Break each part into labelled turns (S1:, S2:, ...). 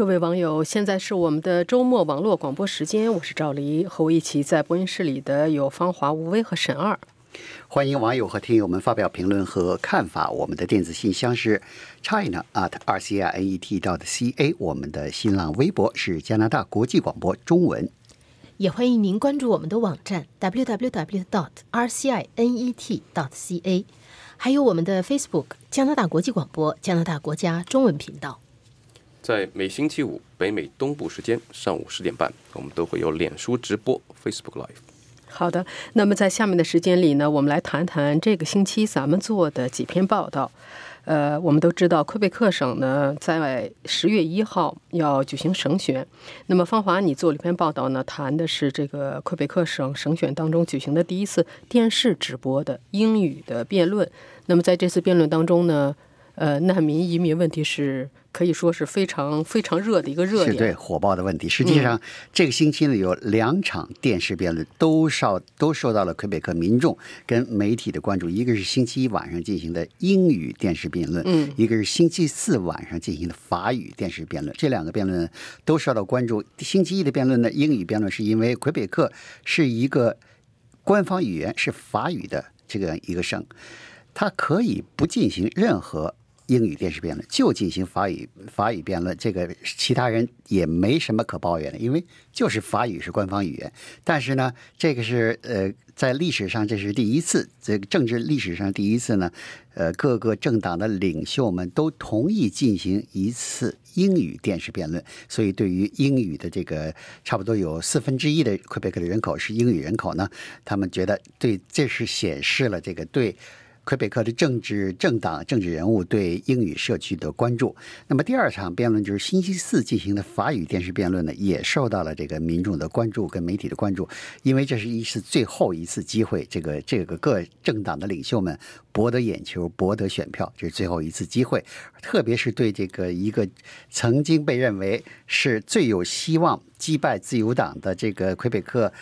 S1: 各位网友，现在是我们的周末网络广播时间，我是赵黎，和我一起在播音室里的有芳华、吴威和沈二。
S2: 欢迎网友和听友们发表评论和看法。我们的电子信箱是 china at r c i n e t dot c a。我们的新浪微博是加拿大国际广播中文。
S3: 也欢迎您关注我们的网站 w w w dot r c i n e t dot c a，还有我们的 Facebook 加拿大国际广播加拿大国家中文频道。
S4: 在每星期五北美东部时间上午十点半，我们都会有脸书直播 Facebook Live。
S1: 好的，那么在下面的时间里呢，我们来谈谈这个星期咱们做的几篇报道。呃，我们都知道魁北克省呢在十月一号要举行省选。那么芳华，你做了一篇报道呢，谈的是这个魁北克省省选当中举行的第一次电视直播的英语的辩论。那么在这次辩论当中呢，呃，难民移民问题是。可以说是非常非常热的一个热点，
S2: 对火爆的问题。实际上，这个星期呢，有两场电视辩论都受都受到了魁北克民众跟媒体的关注。一个是星期一晚上进行的英语电视辩论，
S1: 嗯，
S2: 一个是星期四晚上进行的法语电视辩论。这两个辩论都受到关注。星期一的辩论呢，英语辩论是因为魁北克是一个官方语言是法语的这个一个省，它可以不进行任何。英语电视辩论就进行法语法语辩论，这个其他人也没什么可抱怨的，因为就是法语是官方语言。但是呢，这个是呃，在历史上这是第一次，这个政治历史上第一次呢，呃，各个政党的领袖们都同意进行一次英语电视辩论。所以，对于英语的这个差不多有四分之一的魁北克的人口是英语人口呢，他们觉得对，这是显示了这个对。魁北克的政治政党、政治人物对英语社区的关注。那么第二场辩论就是星期四进行的法语电视辩论呢，也受到了这个民众的关注跟媒体的关注，因为这是一次最后一次机会，这个这个各政党的领袖们博得眼球、博得选票，这是最后一次机会。特别是对这个一个曾经被认为是最有希望击败自由党的这个魁北克。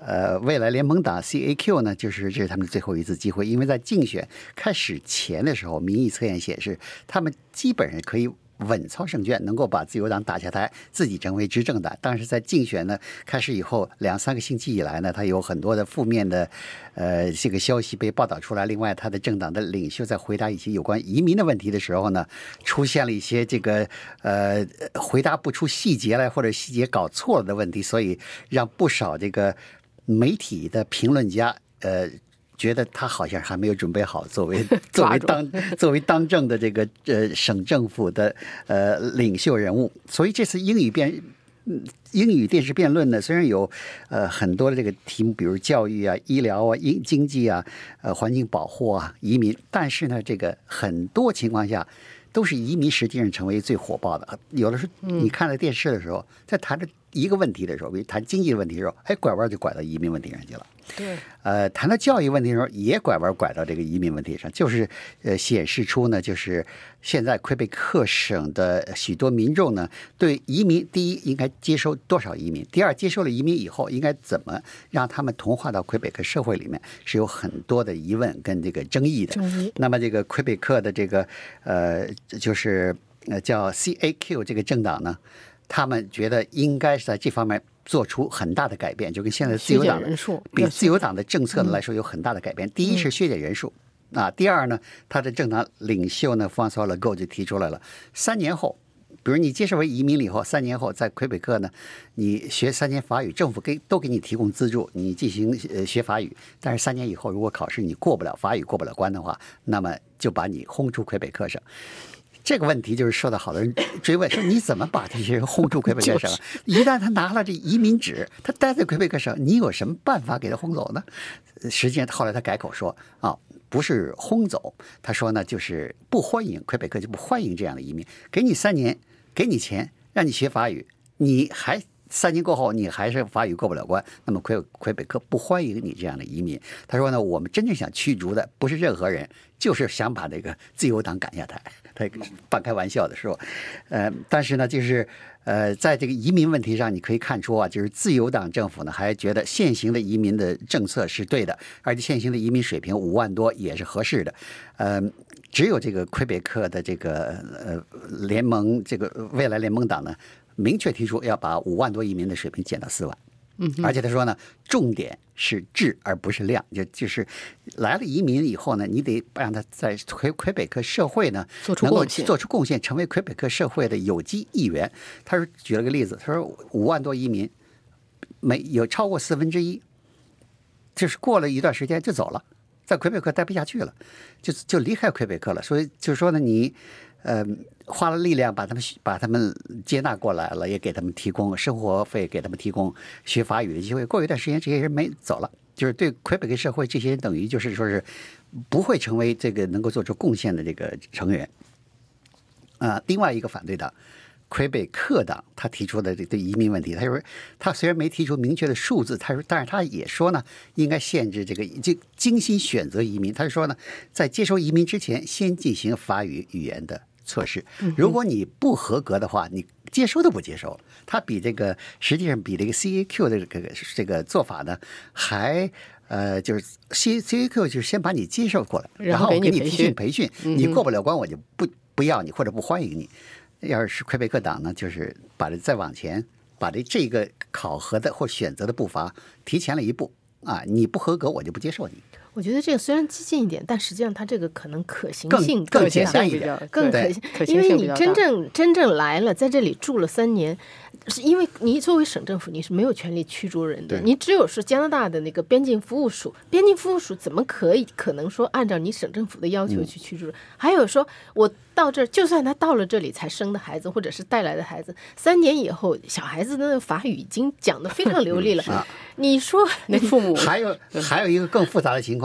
S2: 呃，未来联盟党 CAQ 呢，就是这是他们的最后一次机会，因为在竞选开始前的时候，民意测验显示，他们基本上可以稳操胜券，能够把自由党打下台，自己成为执政党。但是在竞选呢开始以后两三个星期以来呢，他有很多的负面的呃这个消息被报道出来。另外，他的政党的领袖在回答一些有关移民的问题的时候呢，出现了一些这个呃回答不出细节来，或者细节搞错了的问题，所以让不少这个。媒体的评论家，呃，觉得他好像还没有准备好作为 作为当 作为当政的这个呃省政府的呃领袖人物，所以这次英语辩英语电视辩论呢，虽然有呃很多的这个题目，比如教育啊、医疗啊、经经济啊、呃环境保护啊、移民，但是呢，这个很多情况下都是移民实际上成为最火爆的。有的时候你看了电视的时候，在谈着。一个问题的时候，比如谈经济的问题的时候，哎，拐弯就拐到移民问题上去了。
S1: 对，
S2: 呃，谈到教育问题的时候，也拐弯拐到这个移民问题上，就是呃，显示出呢，就是现在魁北克省的许多民众呢，对移民，第一应该接收多少移民，第二接受了移民以后，应该怎么让他们同化到魁北克社会里面，是有很多的疑问跟这个争议的。那么这个魁北克的这个呃，就是呃叫 CAQ 这个政党呢？他们觉得应该是在这方面做出很大的改变，就跟现在自由党比自由党的政策呢来说有很大的改变。第一是削减人数啊，第二呢，他的政党领袖呢方索勒够就提出来了，三年后，比如你接受为移民了以后，三年后在魁北克呢，你学三年法语，政府给都给你提供资助，你进行呃学法语。但是三年以后，如果考试你过不了法语，过不了关的话，那么就把你轰出魁北克省。这个问题就是受到好多人追问，说你怎么把这些人轰出魁北克省？一旦他拿了这移民纸，他待在魁北克省，你有什么办法给他轰走呢？实际上后来他改口说啊，不是轰走，他说呢就是不欢迎魁北克就不欢迎这样的移民，给你三年，给你钱，让你学法语，你还。三年过后，你还是法语过不了关，那么魁魁北克不欢迎你这样的移民。他说呢，我们真正想驱逐的不是任何人，就是想把这个自由党赶下台。他半开玩笑的说，呃，但是呢，就是呃，在这个移民问题上，你可以看出啊，就是自由党政府呢还觉得现行的移民的政策是对的，而且现行的移民水平五万多也是合适的。呃，只有这个魁北克的这个呃联盟这个未来联盟党呢。明确提出要把五万多移民的水平减到四万。嗯，而且他说呢，重点是质而不是量，就就是来了移民以后呢，你得让他在魁魁北克社会呢
S1: 做出
S2: 能够
S1: 贡献
S2: 做出贡献，成为魁北克社会的有机一员。他说举了个例子，他说五万多移民，没有超过四分之一，就是过了一段时间就走了，在魁北克待不下去了，就就离开魁北克了。所以就是说呢，你呃花了力量把他们把他们接纳过来了，也给他们提供生活费，给他们提供学法语的机会。过一段时间，这些人没走了，就是对魁北克社会这些人等于就是说是不会成为这个能够做出贡献的这个成员。啊、另外一个反对党。魁北克党他提出的这对移民问题，他说他虽然没提出明确的数字，他说，但是他也说呢，应该限制这个就精心选择移民。他说呢，在接收移民之前，先进行法语语言的测试。如果你不合格的话，你接收都不接收。它比这个实际上比这个 CAQ 的这个这个做法呢，还呃，就是 C CAQ 就是先把你接受过来，
S1: 然后
S2: 我给你
S1: 培训
S2: 培训，你过不了关，我就不不要你或者不欢迎你。要是魁北克党呢，就是把这再往前，把这这个考核的或选择的步伐提前了一步啊！你不合格，我就不接受你。
S3: 我觉得这个虽然激进一点，但实际上它这个可能可行性
S2: 更
S3: 大
S2: 简单一点
S3: 更
S1: 对
S3: 可行因为你真正真正来了，在这里住了三年，是因为你作为省政府，你是没有权利驱逐人的，你只有是加拿大的那个边境服务署，边境服务署怎么可以可能说按照你省政府的要求
S2: 嗯
S3: 去驱逐人？还有说我到这儿，就算他到了这里才生的孩子，或者是带来的孩子，三年以后，小孩子的那个法语已经讲得非常流利了，你说
S1: 那父母
S2: 还有还有一个更复杂的情况。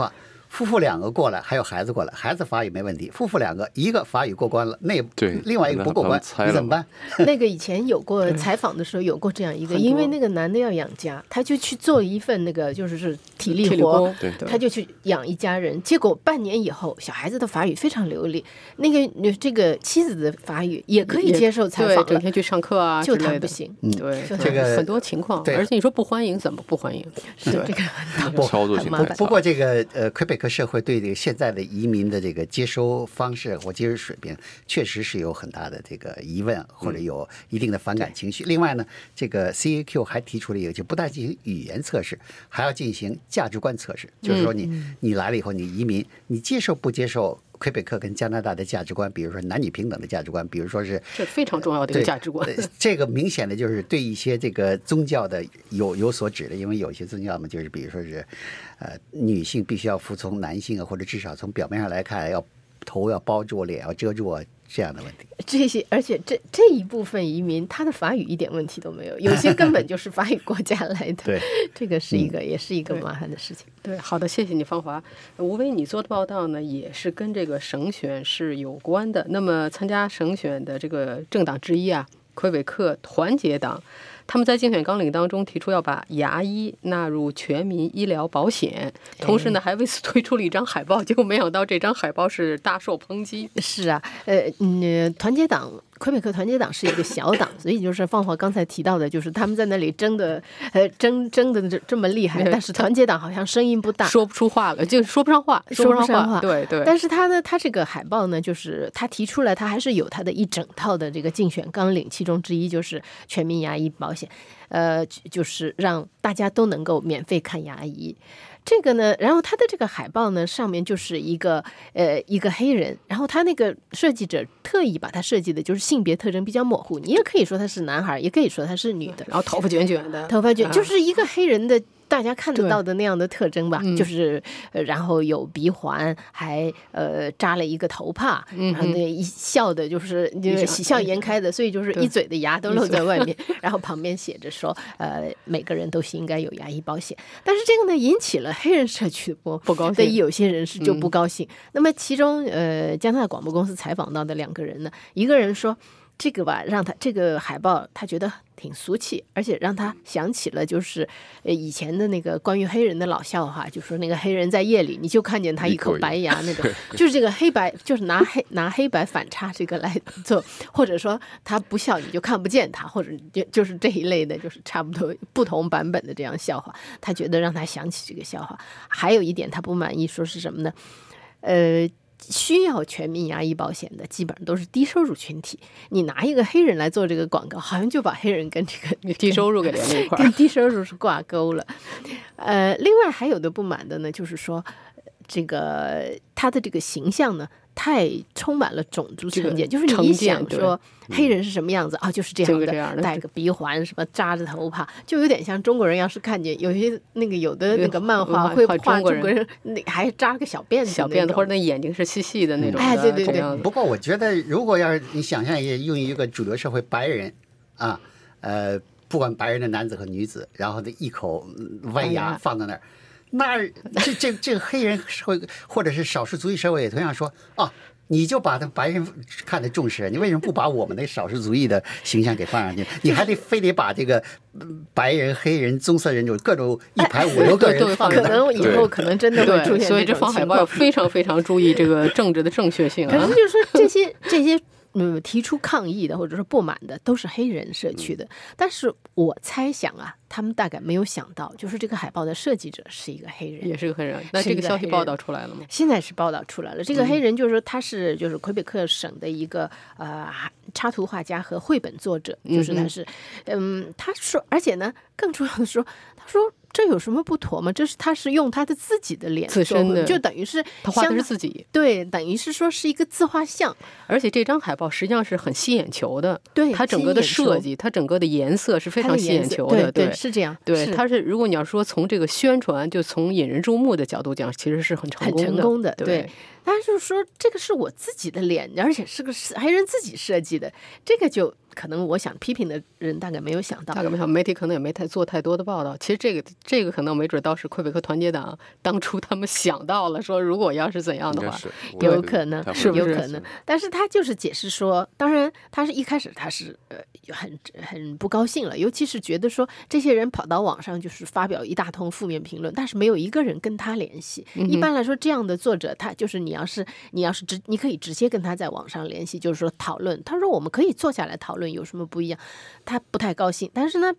S2: 夫妇两个过来，还有孩子过来，孩子法语没问题。夫妇两个，一个法语过关了，那
S4: 对
S2: 另外一个不过关你怎么办？
S3: 那个以前有过 采访的时候有过这样一个，因为那个男的要养家，他就去做一份那个就是是体力活他就去养一家人。结果半年以后，小孩子的法语非常流利，那个这个妻子的法语也可以接受采访，
S1: 整天去上课啊
S3: 就。他不行。
S1: 对，
S3: 就
S2: 这个
S1: 很多情况，
S2: 对
S1: 而且你说不欢迎怎么不欢迎？
S3: 这个很
S2: 不
S4: 操作性
S3: 很麻烦。
S2: 不过这个呃，魁北克社会对这个现在的移民的这个接收方式或接收水平，确实是有很大的这个疑问，或者有一定的反感情绪。另外呢，这个 CAQ 还提出了一个，就不但进行语言测试，还要进行价值观测试，就是说你你来了以后，你移民，你接受不接受魁北克跟加拿大的价值观，比如说男女平等的价值观，比如说是
S1: 这非常重要的一个价值观。
S2: 呃 这个明显的就是对一些这个宗教的有有所指的，因为有些宗教嘛，就是比如说是，呃，女性必须要服从男性啊，或者至少从表面上来看，要头要包住，脸要遮住啊，这样的问题。
S3: 这些，而且这这一部分移民，他的法语一点问题都没有，有些根本就是法语国家来的。
S2: 对，
S3: 这个是一个，也是一个麻烦的事情。
S1: 对，好的，谢谢你，芳华。吴威，你做的报道呢，也是跟这个省选是有关的。那么，参加省选的这个政党之一啊，魁北克团结党，他们在竞选纲领当中提出要把牙医纳入全民医疗保险，同时呢，还为此推出了一张海报。结果没想到这张海报是大受抨击。
S3: 是啊，呃，嗯，团结党，魁北克团结党是一个小党，所以就是放华刚才提到的，就是他们在那里争的，呃，争争的这这么厉害，但是团结党好像声音不大。
S1: 说不出话了，就说不上话，
S3: 说
S1: 不上
S3: 话
S1: 对对。
S3: 但是他呢，他这个海报呢，就是他提出来，他还是有他的一整套的这个竞选纲领，其中之一就是全民牙医保险，呃，就就是让大家都能够免费看牙医。这个呢，然后他的这个海报呢，上面就是一个呃一个黑人，然后他那个设计者特意把它设计的就是性别特征比较模糊，你也可以说他是男孩，也可以说他是女的，
S1: 然后头发卷卷的，
S3: 头发卷，
S1: 啊
S3: 就是一个黑人的。大家看得到的那样的特征吧，
S1: 嗯。
S3: 就是呃，然后有鼻环，还呃扎了一个头帕，
S1: 嗯
S3: 然后那一笑的就是就是喜笑颜开的，所以就是一嘴的牙都露在外面，然后旁边写着说，呃，每个人都是应该有牙医保险。但是这个呢，引起了黑人社区的不
S1: 不高兴。
S3: 对有些人是就
S1: 嗯。
S3: 不高兴。那么其中呃，加拿大广播公司采访到的两个人呢，一个人说。这个吧，让他这个海报，他觉得挺俗气，而且让他想起了就是呃以前的那个关于黑人的老笑话，就说那个黑人在夜里你就看见他一口
S4: 一口
S3: 白牙那种，就是这个黑白，就是拿黑拿黑白反差这个来 做，或者说他不笑你就看不见他，或者就就是这一类的，就是差不多不同版本的这样笑话，他觉得让他想起这个笑话。还有一点他不满意，说是什么呢？呃。需要全民牙医保险的，基本上都是低收入群体。你拿一个黑人来做这个广告，好像就把黑人跟这个
S1: 低收入给连在一块儿
S3: 跟。低收入是挂钩了。呃，另外还有的不满的呢，就是说这个他的这个形象呢。太充满了种族
S1: 这个
S3: 成见，就是你想说黑人是什么样子啊，就是这样的，
S1: 这样的
S3: 戴个鼻环，什么扎着头发，就有点像中国人。要是看见有些那个有的那个漫画会画
S1: 中国人
S3: 中国人，那还扎个小辫子，
S1: 小辫子或者那眼睛是细细的那种的，
S3: 哎对对对
S2: 不过我觉得，如果要是你想象一下用一个主流社会白人啊，呃，不管白人的男子和女子，然后这一口嗯歪
S1: 哎
S2: 牙放在那儿，那这这这个黑人社会或者是少数族裔社会也同样说啊。你就把他白人看得重视，你为什么不把我们的少数族裔的形象给放上去？你还得非得把这个嗯白人、黑人、棕色人种各种一排 五六个人放在那儿。
S3: 能以后可能真的会出
S1: 对，
S3: 现
S1: 所以这
S3: 这种情
S1: 放海报要非常非常注意这个政治的正确性啊
S3: 可能。就是说这些这些嗯提出抗议的或者说不满的都是黑人社区的，但是我猜想啊，他们大概没有想到，就是这个海报的设计者是一个黑人，
S1: 也是个黑人，那这个消息报道出来了吗？
S3: 现在是报道出来了，这
S1: 嗯。
S3: 个黑人就是说他是就是魁北克省的一个呃插图画家和绘本作者，就是他是，嗯，他说，而且呢，更重要的说，他说这有什么不妥吗？这是他是用他的自己的脸
S1: 自身的
S3: 就等于是
S1: 他画的是自己，
S3: 对，等于是说是一个自画像，
S1: 而且这张海报实际上是很吸眼球的，
S3: 对
S1: 它整个的设计，它整个的颜色是非常吸眼球的，
S3: 对，是这样，
S1: 对，
S3: 是
S1: 它是如果你要说从这个宣传，就从引人注目的角度讲，其实是很成功的。
S3: 成功的，
S1: 对
S3: 对。但是就是说这个是我自己的脸，而且是个是黑人自己设计的，这个就可能我想批评的人大概没有想到
S1: 大。概没想，媒体可能也没太做太多的报道。其实这个这个可能没准倒是魁北克团结党当初他们想到了，说如果要是怎样的话，
S3: 有可能
S1: 是
S3: 有可能，但是他就是解释说，当然他是一开始他是呃很很不高兴了，尤其是觉得说这些人跑到网上就是发表一大通负面评论，但是没有一个人跟他联系。一般来说，这样的作者他就是你要是你要是直你可以直接跟他在网上联系，就是说讨论。他说我们可以坐下来讨论有什么不一样，他不太高兴，但是呢。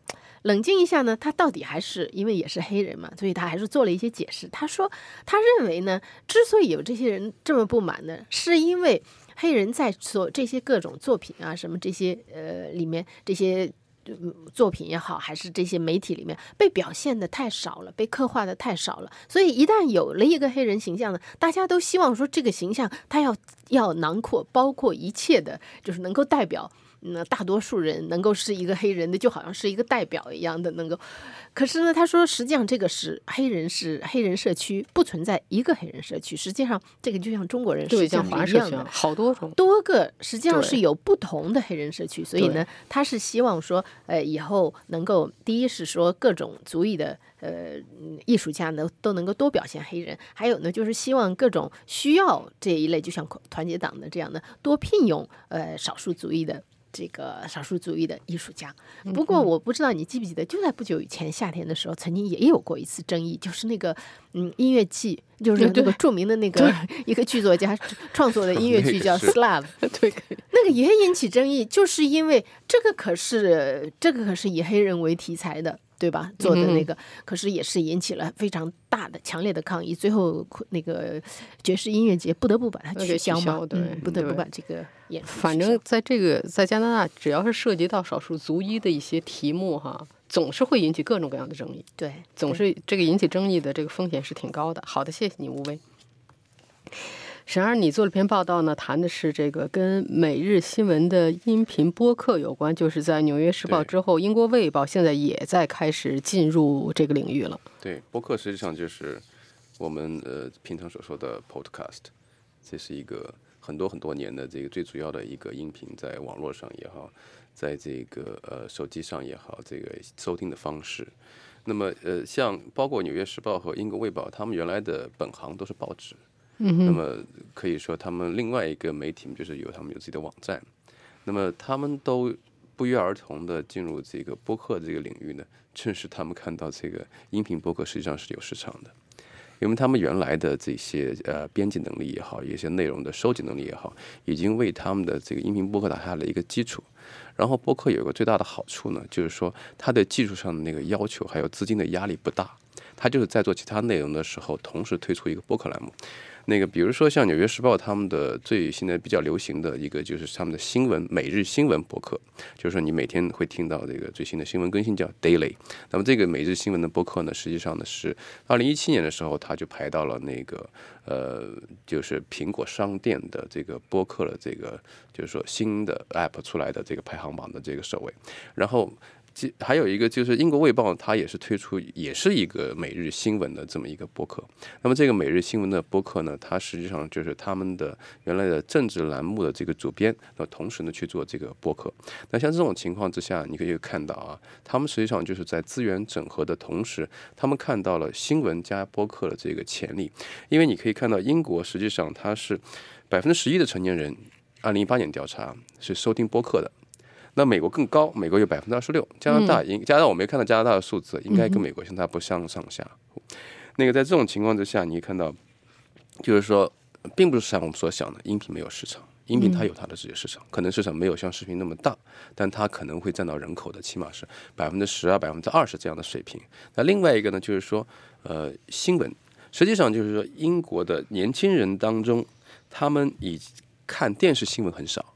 S3: 冷静一下呢，他到底还是因为也是黑人嘛，所以他还是做了一些解释。他说，他认为呢，之所以有这些人这么不满呢，是因为黑人在做这些各种作品啊，什么这些呃里面这些。作品也好，还是这些媒体里面被表现的太少了，被刻画的太少了。所以一旦有了一个黑人形象呢，大家都希望说这个形象他要要囊括包括一切的，就是能够代表嗯大多数人，能够是一个黑人的，就好像是一个代表一样的，能够。可是呢，他说实际上这个是黑人是黑人社区不存在一个黑人社区，实际上这个就像中国人是一样的。
S1: 好多种。
S3: 多个实际上是有不同的黑人社区，所以呢，他是希望说，呃，以后能够第一是说各种族裔的呃嗯艺术家呢都能够多表现黑人，还有呢就是希望各种需要这一类，就像团结党的这样的多聘用呃少数族裔的。这个少数族裔的艺术家，不过我不知道你记不记得，就在不久以前夏天的时候，曾经也有过一次争议，就是那个嗯音乐剧，就是那个著名的那个 一个剧作家创作的 音乐剧叫《Slav》，
S1: 对，
S3: 那个也引起争议，就是因为这个可是这个可是以黑人为题材的，对吧？做的那个，可是也是引起了非常大的、强烈的抗议，最后那个爵士音乐节不得不把它
S1: 取
S3: 取消
S1: 对
S3: 嗯不得不把这个演出。
S1: 反正在这个在加拿大，只要是涉及到少数族裔的一些题目哈，总是会引起各种各样的争议，
S3: 对，
S1: 总是这个引起争议的这个风险是挺高的。好的，谢谢你，吴威。沈儿，你做了篇报道呢，谈的是这个跟每日新闻的音频播客有关，就是在《纽约时报》之后，《英国卫报》现在也在开始进入这个领域了。
S4: 对，播客实际上就是我们呃平常所说的 podcast，这是一个很多很多年的这个最主要的一个音频，在网络上也好，在这个呃手机上也好，这个收听的方式。那么呃，像包括《纽约时报》和《英国卫报》，他们原来的本行都是报纸，那么可以说他们另外一个媒体就是有他们有自己的网站，那么他们都不约而同的进入这个播客这个领域呢，正是他们看到这个音频播客实际上是有市场的，因为他们原来的这些呃编辑能力也好，一些内容的收集能力也好，已经为他们的这个音频播客打下了一个基础。然后播客有一个最大的好处呢，就是说它的技术上的那个要求还有资金的压力不大，它就是在做其他内容的时候，同时推出一个播客栏目。那个比如说像《纽约时报》他们的最新的比较流行的一个就是他们的新闻每日新闻博客，就是说你每天会听到这个最新的新闻更新叫 Daily。那么这个每日新闻的博客呢，实际上呢是二零一七年的时候，它就排到了那个呃，就是苹果商店的这个播客的这个就是说新的 App 出来的这个排行榜的这个首位，然后。还有一个就是英国卫报，它也是推出，也是一个每日新闻的这么一个播客。那么这个每日新闻的播客呢，它实际上就是他们的原来的政治栏目的这个主编，那同时呢去做这个播客。那像这种情况之下，你可以看到啊，他们实际上就是在资源整合的同时，他们看到了新闻加播客的这个潜力。因为你可以看到，英国实际上它是百分之十一的成年人，二零一八年调查是收听播客的。那美国更高，美国有百分之二十六，加拿大应加拿大我没看到加拿大的数字，应该跟美国相差不相上下。那个在这种情况之下，你看到就是说，并不是像我们所想的，音频没有市场，音频它有它的自己市场，可能市场没有像视频那么大，但它可能会占到人口的起码是百分之十啊、百分之二十这样的水平。那另外一个呢，就是说，呃，新闻实际上就是说，英国的年轻人当中，他们以看电视新闻很少。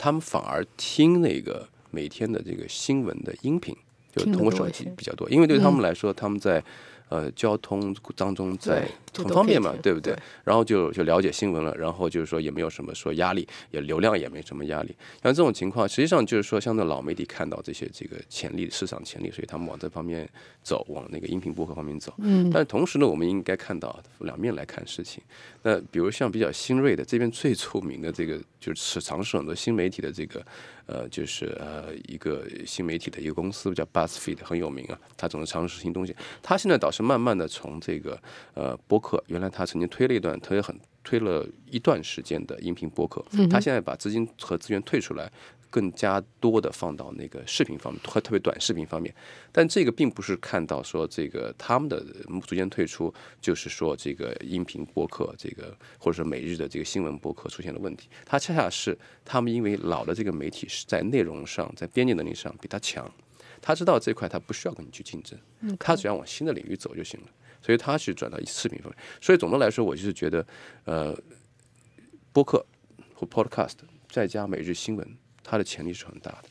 S4: 他们反而听那个每天的这个新闻的音频，就通过手机比较多，因为对他们来说，他们在。呃，交通当中在很方便嘛，对不对？然后就就了解新闻了，然后就是说也没有什么说压力，也流量也没什么压力。像这种情况，实际上就是说，像那老媒体看到这些这个潜力市场潜力，所以他们往这方面走，往那个音频播客方面走。嗯。但同时呢，我们应该看到两面来看事情。那比如像比较新锐的这边最出名的这个，就是尝试很多新媒体的这个。呃，就是呃，一个新媒体的一个公司叫 BuzzFeed，很有名啊。他总是尝试新东西。他现在倒是慢慢的从这个呃播客，原来他曾经推了一段，推很推了一段时间的音频播客。他现在把资金和资源退出来。更加多的放到那个视频方面，特特别短视频方面，但这个并不是看到说这个他们的逐渐退出，就是说这个音频播客这个或者说每日的这个新闻播客出现了问题，它恰恰是他们因为老的这个媒体是在内容上在编辑能力上比他强，他知道这块他不需要跟你去竞争，他只要往新的领域走就行了，所以他去转到视频方面，所以总的来说，我就是觉得呃播客和 podcast 再加每日新闻。它的潜力是很大的，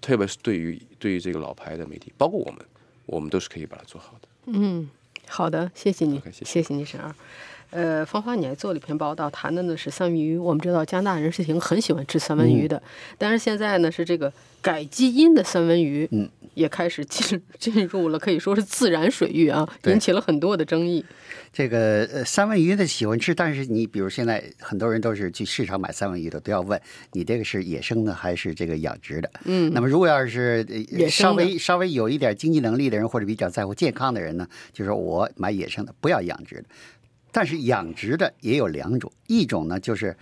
S4: 特别是对于对于这个老牌的媒体，包括我们，我们都是可以把它做好的。
S1: 嗯，好的，谢谢你，
S4: 谢
S1: 谢你，沈二。呃，芳芳，你还做了一篇报道，谈的呢是三文鱼。我们知道加拿大人是挺很喜欢吃三文鱼的，但是现在呢是这个改基因的三文鱼，
S2: 嗯，
S1: 也开始进进入了可以说是自然水域啊，引起了很多的争议。
S2: 这个呃三文鱼的喜欢吃，但是你比如现在很多人都是去市场买三文鱼的，都要问你这个是野生的还是这个养殖的？
S1: 嗯，
S2: 那么如果要是稍微稍微有一点经济能力的人或者比较在乎健康的人呢，就说我买野生的，不要养殖的。但是养殖的也有两种，一种呢就是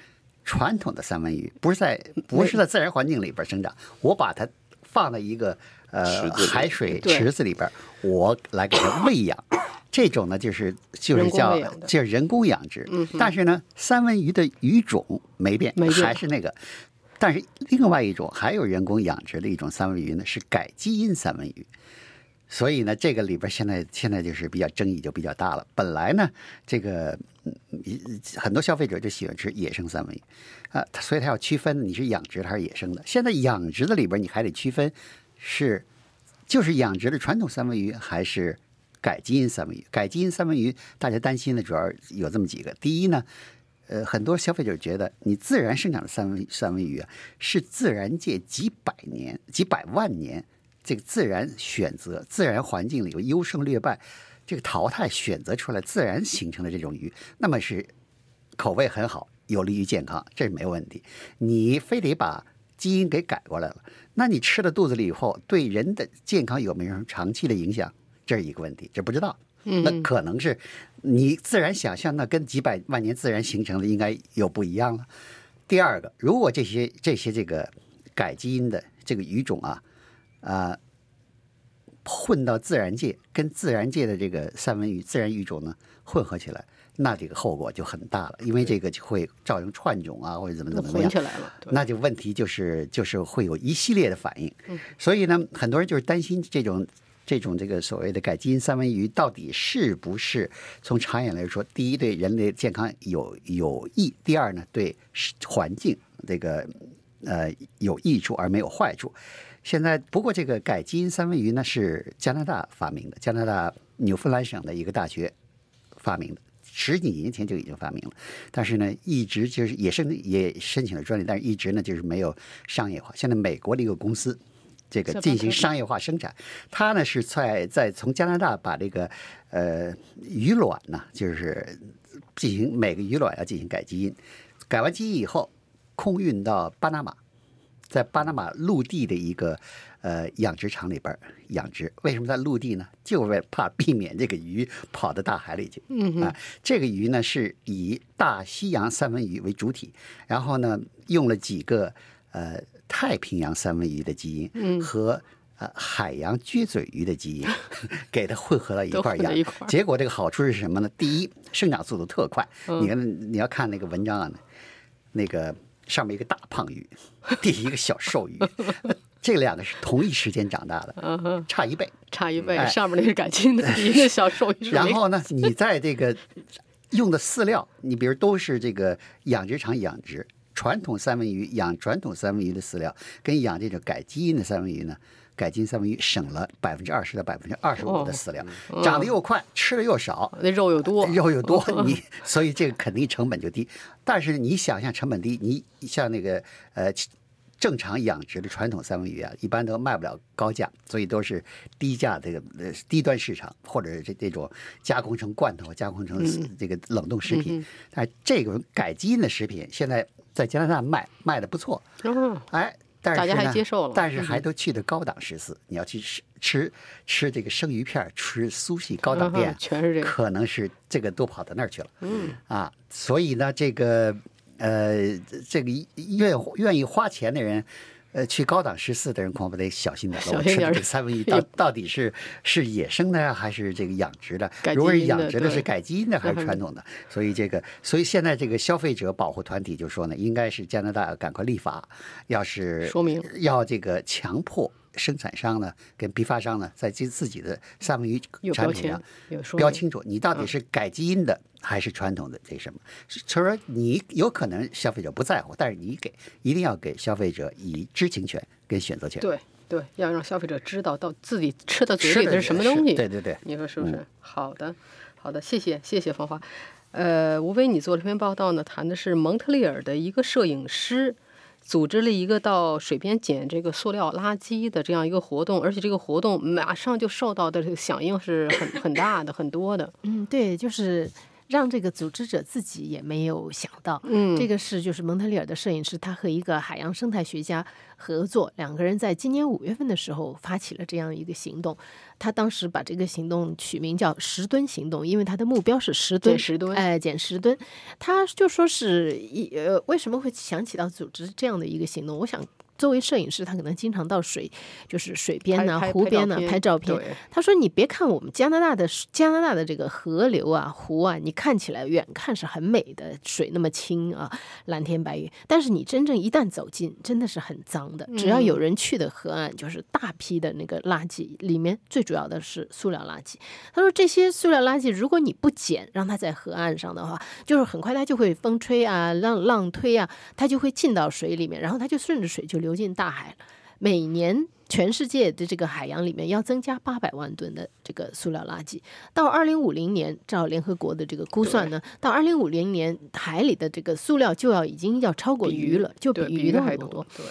S2: 传统的三文鱼，不是在不是在自然环境里边生长，我把它放在一个呃海水池子里边，我来给它喂养，这种呢就是就是叫就是人工养殖。但是呢，三文鱼的鱼种没变，还是那个。但是另外一种还有人工养殖的一种三文鱼呢，是改基因三文鱼。所以呢，这个里边现在现在就是比较争议就比较大了。本来呢，这个很多消费者就喜欢吃野生三文鱼啊，所以他要区分你是养殖的还是野生的。现在养殖的里边你还得区分是就是养殖的传统三文鱼还是改基因三文鱼。改基因三文鱼大家担心的主要有这么几个：第一呢，呃，很多消费者觉得你自然生长的三文三文鱼啊，是自然界几百年、几百万年。这个自然选择、自然环境里有优胜劣败，这个淘汰选择出来、自然形成的这种鱼，那么是口味很好，有利于健康，这是没有问题。你非得把基因给改过来了，那你吃了肚子里以后，对人的健康有没有什么长期的影响？这是一个问题，这不知道。那可能是你自然想象，那跟几百万年自然形成的应该有不一样了。第二个，如果这些这些这个改基因的这个鱼种啊。啊，混到自然界，跟自然界的这个三文鱼、自然鱼种呢混合起来，那这个后果就很大了，因为这个就会造成串种啊，或者怎么怎么样，
S1: 起来了，
S2: 那就问题就是就是会有一系列的反应。所以呢，很多人就是担心这种这种这个所谓的改基因三文鱼到底是不是从长远来说，第一对人类健康有有益，第二呢对环境这个呃有益处而没有坏处。现在不过这个改基因三文鱼呢是加拿大发明的，加拿大纽芬兰省的一个大学发明的。十几年前就已经发明了，但是呢，一直就是也申也申请了专利，但是一直呢就是没有商业化。现在美国的一个公司，这个进行商业化生产，它呢是在在从加拿大把这个呃鱼卵呢，就是进行每个鱼卵要进行改基因，改完基因以后空运到巴拿马，在巴拿马陆地的一个。呃，养殖场里边养殖，为什么在陆地呢？就为怕避免这个鱼跑到大海里去。
S1: 嗯
S2: 啊，这个鱼呢是以大西洋三文鱼为主体，然后呢用了几个呃太平洋三文鱼的基因和呃海洋撅嘴鱼的基因，给它混合到一块养。结果这个好处是什么呢？第一，生长速度特快。你看，你要看那个文章啊，那个上面一个大胖鱼，底下一个小瘦鱼。这两个是同一时间长大的，差一倍，
S1: 差一倍。上面那是改进的，一个小瘦鱼。
S2: 然后呢，你在这个用的饲料，你比如都是这个养殖场养殖传统三文鱼养传统三文鱼的饲料，跟养这种改基因的三文鱼呢，改进三文鱼省了百分之二十到百分之二十五的饲料，长得又快，吃的又少，
S1: 那肉又多，
S2: 肉又多，你所以这个肯定成本就低。但是你想象成本低，你像那个呃。正常养殖的传统三文鱼啊，一般都卖不了高价，所以都是低价这个呃低端市场，或者这这种加工成罐头、加工成这个冷冻食品。但这种改基因的食品现在在加拿大卖卖的不错，哎，但是
S1: 大家还接受了，
S2: 但是还都去的高档食肆，你要去吃吃吃这个生鱼片，吃苏系高档店，
S1: 全是这个，
S2: 可能是这个都跑到那儿去了。嗯啊，所以呢，这个。呃，这个愿愿意花钱的人，呃，去高档食肆的人恐怕得小心点了。
S1: 我吃的。
S2: 这三文鱼到到底是是野生的呀，还是这个养殖的？如果是养殖的，是改基因的 还是传统的？所以这个，所以现在这个消费者保护团体就说呢，应该是加拿大赶快立法，要是
S1: 说明
S2: 要这个强迫。生产商呢，跟批发商呢，在自自己的三文鱼产品上标清楚，你到底是改基因的还是传统的这什么？所以说你有可能消费者不在乎，但是你给一定要给消费者以知情权跟选择权。
S1: 对对，要让消费者知道到自己吃到嘴里的是什么东西。
S2: 对对对，
S1: 你说是不是？好的，好的，谢谢谢谢芳华。呃，吴威，你做这篇报道呢，谈的是蒙特利尔的一个摄影师。组织了一个到水边捡这个塑料垃圾的这样一个活动，而且这个活动马上就受到的这个响应是很很大的、很多的。
S3: 嗯，对，就是让这个组织者自己也没有想到，嗯，这个是就是蒙特利尔的摄影师，他和一个海洋生态学家合作，两个人在今年五月份的时候发起了这样一个行动。他当时把这个行动取名叫“十吨行动”，因为他的目标是十吨，
S1: 十吨，
S3: 哎，减十吨。他就说是一呃，为什么会想起到组织这样的一个行动？我想。作为摄影师，他可能经常到水，就是水边呐、湖边呐拍照片。他说：“你别看我们加拿大的加拿大的这个河流啊、湖啊，你看起来远看是很美的，水那么清啊，蓝天白云。但是你真正一旦走近，真的是很脏的。只要有人去的河岸，就是大批的那个垃圾，里面最主要的是塑料垃圾。他说这些塑料垃圾，如果你不捡，让它在河岸上的话，就是很快它就会风吹啊、浪浪推啊，它就会进到水里面，然后它就顺着水就流。”进大海了。每年全世界的这个海洋里面要增加八百万吨的这个塑料垃圾。到二零五零年，照联合国的这个估算呢，到二零五零年海里的这个塑料就要已经要超过鱼了，就比鱼的还多。
S1: 对。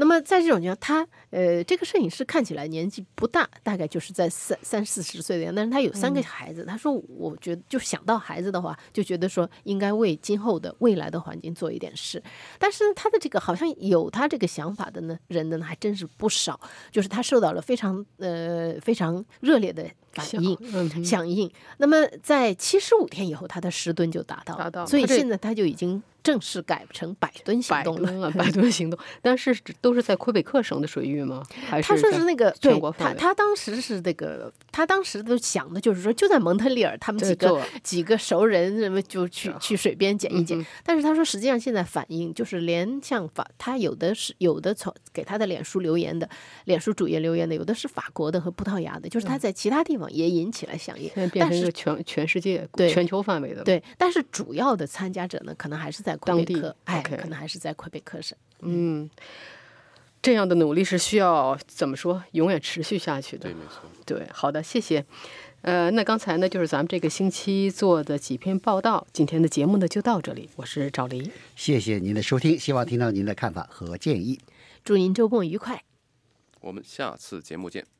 S3: 那么在这种情况，他呃，这个摄影师看起来年纪不大，大概就是在三三四十岁的样，但是他有三个孩子。他说，我觉得就想到孩子的话，就觉得说应该为今后的未来的环境做一点事。但是他的这个好像有他这个想法的呢人呢还真是不少，就是他受到了非常呃非常热烈的反应响应。那么在七十五天以后，他的十吨就达到，
S1: 达到，
S3: 所以现在他就已经正式改成百吨行动了。
S1: 百吨行动，但是都是在魁北克省的水域吗？还是
S3: 他说
S1: 在
S3: 是那个对他，
S1: 全国范围
S3: 他当时是那个，他当时都想的就是说，就在蒙特利尔，他们几个几个熟人，什么就去
S1: 啊
S3: 去水边捡一捡。
S1: 嗯
S3: 但是他说，实际上现在反映就是连像法，他有的是有的从给他的脸书留言的，脸书主页留言的，有的是法国的和葡萄牙的，就是他在其他地方也引起了响应。
S1: 现在变成全全世界、
S3: 对
S1: 全球范围的。
S3: 对，但是主要的参加者呢，可能还是在魁
S1: 当地
S3: 北克，哎可能还是在魁北克省。
S1: 嗯，这样的努力是需要怎么说，永远持续下去的
S4: 对，。没错。
S1: 对，好的，谢谢。呃，那刚才呢，就是咱们这个星期做的几篇报道，今天的节目呢就到这里，我是赵黎。
S2: 谢谢您的收听，希望听到您的看法和建议。
S3: 祝您周末愉快。
S4: 我们下次节目见。